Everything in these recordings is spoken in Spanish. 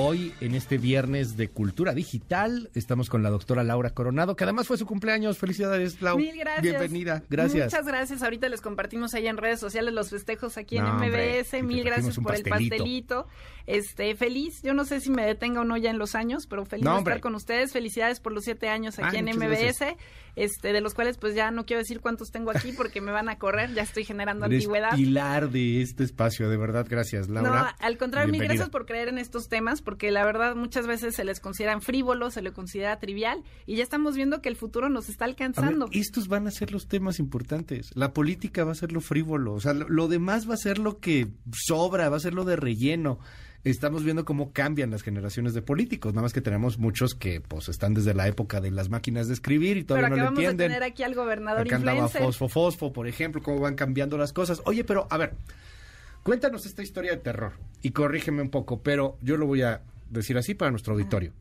Hoy, en este viernes de Cultura Digital, estamos con la doctora Laura Coronado, que además fue su cumpleaños. Felicidades, Laura. Mil gracias. Bienvenida. Gracias. Muchas gracias. Ahorita les compartimos ahí en redes sociales los festejos aquí en No, MBS. Mil gracias por el pastelito. Este, feliz. Yo no sé si me detenga o no ya en los años, pero feliz No, de estar con ustedes. Felicidades por los siete años aquí Ay, en MBS. gracias. Este, de los cuales pues ya no quiero decir cuántos tengo aquí porque me van a correr. Ya estoy generando Eres antigüedad. pilar de este espacio, de verdad. Gracias, Laura. No, al contrario, mil gracias por creer en estos temas, porque la verdad muchas veces se les consideran frívolos, se les considera trivial, y ya estamos viendo que el futuro nos está ver, alcanzando. estos van a ser los temas importantes. La política va a ser lo frívolo. O sea, lo, lo demás va a ser lo que sobra, va a ser lo de relleno. Estamos viendo cómo cambian las generaciones de políticos. Nada más que tenemos muchos que pues están desde la época de las máquinas de escribir y Pero todavía no acabamos de entienden. tener aquí al gobernador Acá andaba. Fosfo Fosfo, por ejemplo, cómo van cambiando las cosas. Oye, pero a ver, cuéntanos esta historia de terror y corrígeme un poco, pero yo lo voy a decir así para nuestro auditorio.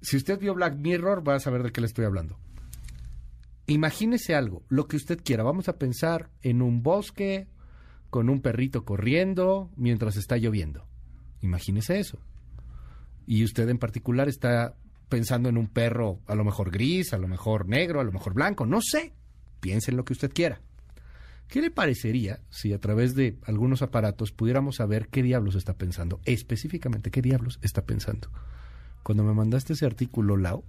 Si usted vio Black Mirror, va a saber de qué le estoy hablando. Imagínese algo, lo que usted quiera. Vamos a pensar en un bosque con un perrito corriendo mientras está lloviendo. Imagínese eso. Y usted en particular está pensando en un perro a lo mejor gris, a lo mejor negro, a lo mejor blanco, no sé. Piense en lo que usted quiera. ¿Qué le parecería si a través de algunos aparatos pudiéramos saber qué diablos está pensando? Específicamente, ¿qué diablos está pensando? Cuando me mandaste ese artículo, Lau,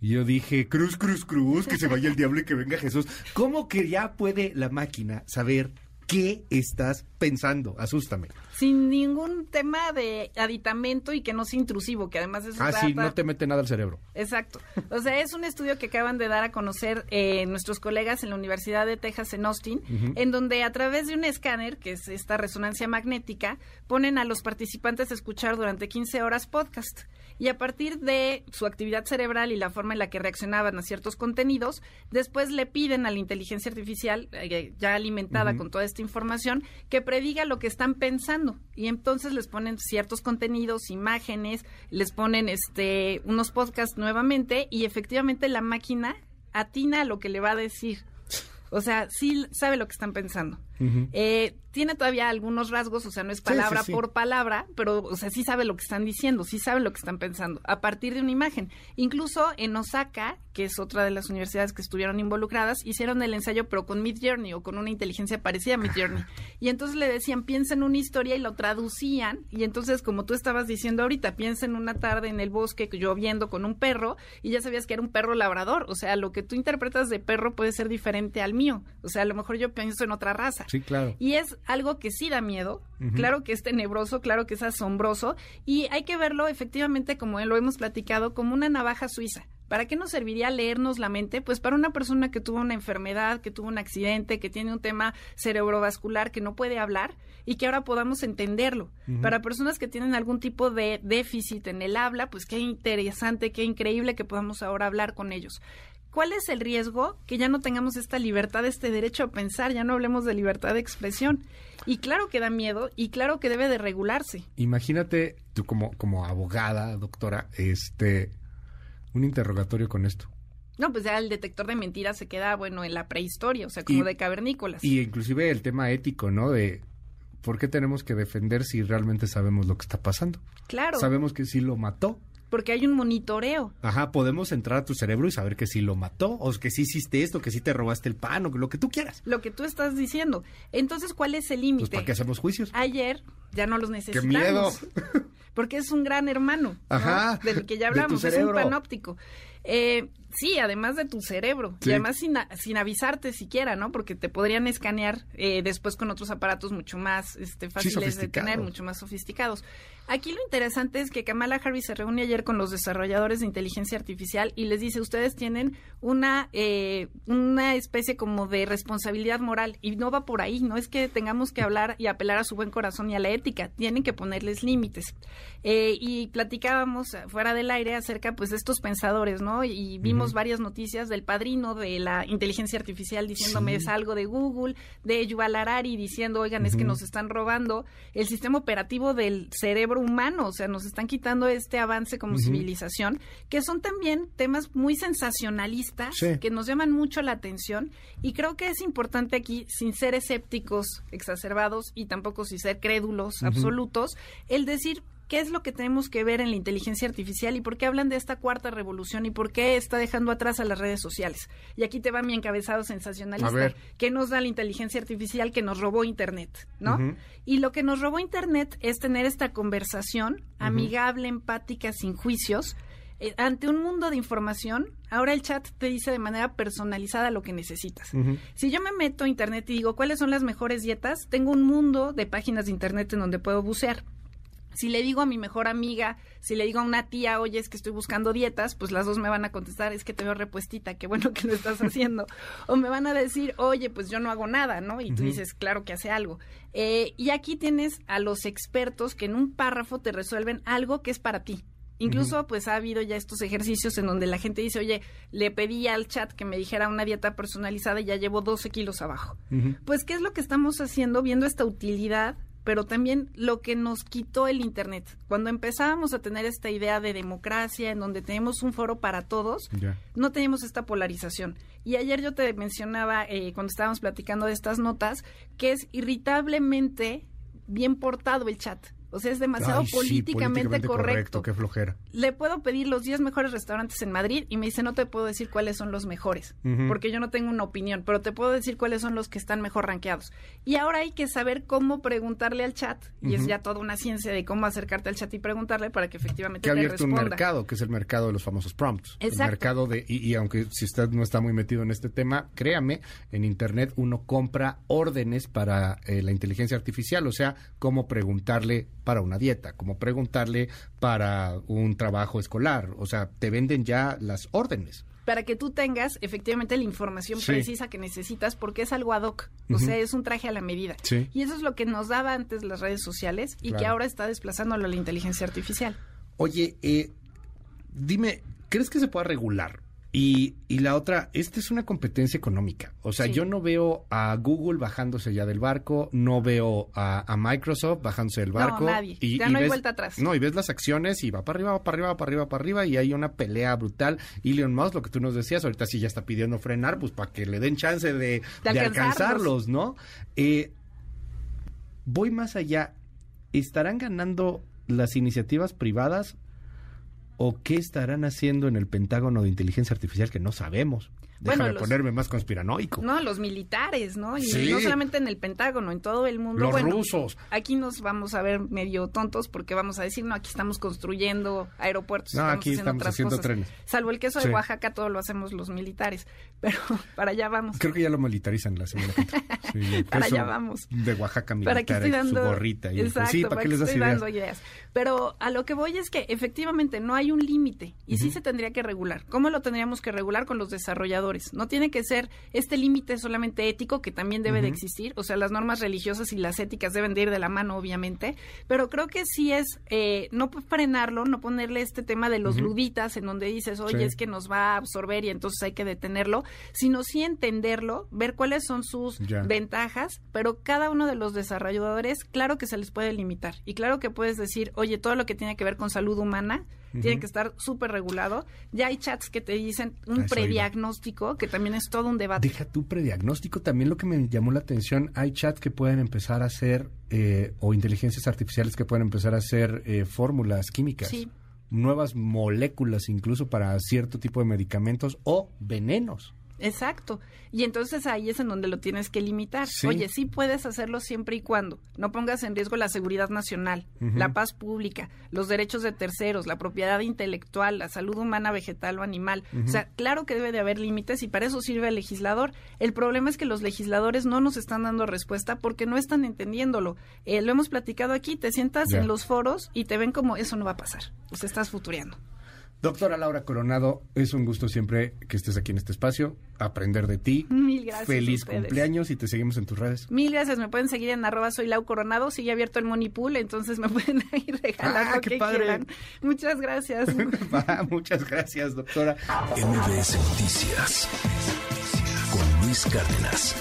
yo dije, cruz, cruz, cruz, que se vaya el diablo y que venga Jesús. ¿Cómo que ya puede la máquina saber qué estás pensando? Asústame. Sin ningún tema de aditamento y que no sea intrusivo, que además eso Ah, sí, no te mete nada al cerebro. Exacto. O sea, es un estudio que acaban de dar a conocer eh, nuestros colegas en la Universidad de Texas en Austin, en donde a través de un escáner, que es esta resonancia magnética, ponen a los participantes a escuchar durante 15 horas podcast. Y a partir de su actividad cerebral y la forma en la que reaccionaban a ciertos contenidos, después le piden a la inteligencia artificial, eh, ya alimentada con toda esta información, que prediga lo que están pensando. Y entonces les ponen ciertos contenidos, imágenes, les ponen este unos podcasts nuevamente y efectivamente la máquina atina a lo que le va a decir. O sea, sí sabe lo que están pensando. Eh, tiene todavía algunos rasgos, o sea, no es palabra sí, sí. por palabra, pero, o sea, sí sabe lo que están diciendo, sí sabe lo que están pensando, a partir de una imagen. Incluso en Osaka, que es otra de las universidades que estuvieron involucradas, hicieron el ensayo, pero con Mid Journey o con una inteligencia parecida a Mid Journey. Y entonces le decían, piensa en una historia y lo traducían. Y entonces, como tú estabas diciendo ahorita, piensa en una tarde en el bosque lloviendo con un perro y ya sabías que era un perro labrador. O sea, lo que tú interpretas de perro puede ser diferente al mío. O sea, a lo mejor yo pienso en otra raza. Sí, claro. Y es algo que sí da miedo, claro que es tenebroso, claro que es asombroso, y hay que verlo efectivamente, como lo hemos platicado, como una navaja suiza. ¿Para qué nos serviría leernos la mente? Pues para una persona que tuvo una enfermedad, que tuvo un accidente, que tiene un tema cerebrovascular, que no puede hablar y que ahora podamos entenderlo. Para personas que tienen algún tipo de déficit en el habla, pues qué interesante, qué increíble que podamos ahora hablar con ellos. ¿Cuál es el riesgo? Que ya no tengamos esta libertad, este derecho a pensar, ya no hablemos de libertad de expresión. Y claro que da miedo y claro que debe de regularse. Imagínate tú como, como abogada, doctora, este, un interrogatorio con esto. No, pues ya el detector de mentiras se queda, bueno, en la prehistoria, o sea, como Y- de cavernícolas. Y inclusive el tema ético, ¿no? De por qué tenemos que defender si realmente sabemos lo que está pasando. claro, Sabemos que sí lo mató. Porque hay un monitoreo. Ajá, podemos entrar a tu cerebro y saber que sí lo mató, o que sí hiciste esto, que sí te robaste el pan, o que lo que tú quieras. Lo que tú estás diciendo. Entonces, ¿cuál es el Pues límite? ¿para qué hacemos juicios? Ayer ya no los ¡Qué necesitamos. miedo! Porque es un gran hermano. ¿no? Ajá, Del que ya de tu hablamos. Es un panóptico. Eh, sí, además de tu cerebro. Sí. Y además sin, sin avisarte siquiera, ¿no? Porque te podrían escanear eh, después con otros aparatos mucho más este, fáciles de tener, mucho más sofisticados. Aquí lo interesante es que Kamala Harris se reúne ayer con los desarrolladores de inteligencia artificial y les dice, ustedes tienen una, eh, una especie como de responsabilidad moral y no va por ahí, no es que tengamos que hablar y apelar a su buen corazón y a la ética, tienen que ponerles límites. Eh, y platicábamos fuera del aire acerca pues de estos pensadores, ¿no? Y vimos varias noticias del padrino de la inteligencia artificial diciéndome Sí. es algo de Google, de Yuval Harari diciendo, oigan, es que nos están robando el sistema operativo del cerebro humano, o sea, nos están quitando este avance como civilización, que son también temas muy sensacionalistas Sí. que nos llaman mucho la atención y creo que es importante aquí, sin ser escépticos exacerbados y tampoco sin ser crédulos absolutos, el decir qué es lo que tenemos que ver en la inteligencia artificial y por qué hablan de esta cuarta revolución y por qué está dejando atrás a las redes sociales. Y aquí te va mi encabezado sensacionalista. A ver. ¿Qué nos da la inteligencia artificial que nos robó Internet? ¿no? Y lo que nos robó Internet es tener esta conversación amigable, empática, sin juicios. eh, ante un mundo de información, ahora el chat te dice de manera personalizada lo que necesitas. Si yo me meto a internet y digo cuáles son las mejores dietas, tengo un mundo de páginas de internet en donde puedo bucear. Si le digo a mi mejor amiga, si le digo a una tía, oye, es que estoy buscando dietas, pues las dos me van a contestar, es que te veo repuestita, qué bueno que lo estás haciendo. o me van a decir, oye, pues yo no hago nada, ¿no? Y tú dices, claro que hace algo. Eh, y aquí tienes a los expertos que en un párrafo te resuelven algo que es para ti. Incluso, pues ha habido ya estos ejercicios en donde la gente dice, oye, le pedí al chat que me dijera una dieta personalizada y ya llevo 12 kilos abajo. Pues, ¿qué es lo que estamos haciendo? Viendo esta utilidad, pero también lo que nos quitó el Internet. Cuando empezábamos a tener esta idea de democracia, en donde tenemos un foro para todos, no teníamos esta polarización. Y ayer yo te mencionaba, eh, cuando estábamos platicando de estas notas, que es irritablemente bien portado el chat. O sea, es demasiado Ay, sí, políticamente, correcto. Qué flojera. Le puedo pedir los 10 mejores restaurantes en Madrid y me dice, no te puedo decir cuáles son los mejores, porque yo no tengo una opinión, pero te puedo decir cuáles son los que están mejor rankeados. Y ahora hay que saber cómo preguntarle al chat, y es ya toda una ciencia de cómo acercarte al chat y preguntarle para que efectivamente que ha abierto un mercado, que es el mercado de los famosos prompts. El Exacto. mercado de, y, y aunque si usted no está muy metido en este tema, créame, en Internet uno compra órdenes para eh, la inteligencia artificial, o sea, cómo preguntarle para una dieta, cómo preguntarle para un trabajo escolar, o sea, te venden ya las órdenes. para que tú tengas efectivamente la información Sí. precisa que necesitas porque es algo ad hoc, o sea, es un traje a la medida. Sí. Y eso es lo que nos daba antes las redes sociales y que ahora está desplazándolo a la inteligencia artificial. Oye, eh, dime, ¿crees que se pueda regular? Y, y la otra, esta es una competencia económica. O sea, Sí. yo no veo a Google bajándose ya del barco, no veo a, a Microsoft bajándose del No, barco. nadie. Ya no hay vuelta atrás. No, y ves las acciones y va para arriba, va para arriba, va para arriba, para arriba, y hay una pelea brutal. Elon Musk, lo que tú nos decías, ahorita sí ya está pidiendo frenar, pues para que le den chance de, alcanzarlos, ¿no? Eh, voy más allá. ¿Estarán ganando las iniciativas privadas o qué estarán haciendo en el Pentágono de Inteligencia Artificial que no sabemos? Bueno, Déjame los- ponerme más conspiranoico. No, los militares, ¿no? Y Sí. no solamente en el Pentágono, en todo el mundo. Los Bueno, rusos. Aquí nos vamos a ver medio tontos porque vamos a decir, no, aquí estamos construyendo aeropuertos, No, estamos aquí haciendo estamos otras haciendo cosas. trenes. Salvo el queso Sí. de Oaxaca, todo lo hacemos los militares. Pero para allá vamos. Creo que ya lo militarizan la semana que. Sí, Para allá vamos. De Oaxaca militar, para que estoy dando su gorrita. Y exacto, sí, ¿para qué les estoy ideas? dando ideas pero a lo que voy es que efectivamente no hay un límite y sí se tendría que regular cómo lo tendríamos que regular con los desarrolladores no tiene que ser este límite solamente ético que también debe de existir o sea las normas religiosas y las éticas deben de ir de la mano obviamente pero creo que sí es eh, no frenarlo no ponerle este tema de los Ujú. luditas en donde dices oye Sí. es que nos va a absorber y entonces hay que detenerlo sino sí entenderlo ver cuáles son sus Ya. ventajas, pero cada uno de los desarrolladores, claro que se les puede limitar. Y claro que puedes decir, oye, todo lo que tiene que ver con salud humana tiene que estar súper regulado. Ya hay chats que te dicen un prediagnóstico, que también es todo un debate. Deja tu prediagnóstico. También lo que me llamó la atención, hay chats que pueden empezar a hacer, eh, o inteligencias artificiales que pueden empezar a hacer eh, fórmulas químicas. Sí. Nuevas moléculas incluso para cierto tipo de medicamentos o venenos. Exacto. Y entonces ahí es en donde lo tienes que limitar. Sí. Oye, sí puedes hacerlo siempre y cuando no pongas en riesgo la seguridad nacional, la paz pública, los derechos de terceros, la propiedad intelectual, la salud humana, vegetal o animal. O sea, claro que debe de haber límites y para eso sirve el legislador. El problema es que los legisladores no nos están dando respuesta porque no están entendiéndolo. Eh, lo hemos platicado aquí, te sientas en los foros y te ven como eso no va a pasar. Sea, estás futureando. Doctora Laura Coronado, es un gusto siempre que estés aquí en este espacio, aprender de ti. Mil gracias. Feliz cumpleaños y te seguimos en tus redes. Mil gracias, me pueden seguir en arroba soy Lau Coronado, sigue abierto el Money Pool, entonces me pueden ahí regalar Ah, qué que padre. quieran. Muchas gracias. Va, Muchas gracias, doctora. MBS Noticias con Luis Cárdenas.